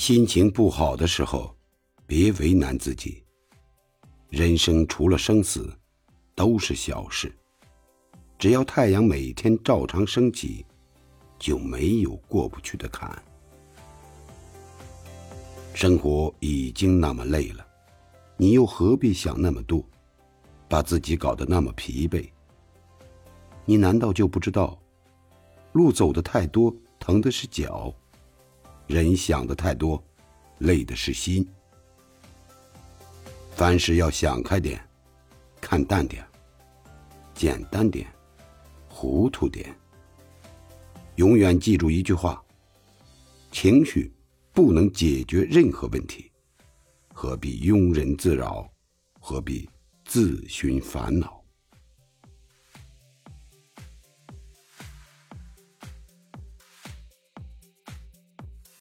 心情不好的时候，别为难自己。人生除了生死，都是小事。只要太阳每天照常升起，就没有过不去的坎。生活已经那么累了，你又何必想那么多，把自己搞得那么疲惫？你难道就不知道，路走的太多，疼的是脚；人想的太多，累的是心。凡事要想开点，看淡点，简单点，糊涂点。永远记住一句话：情绪。不能解决任何问题，何必庸人自扰？何必自寻烦恼？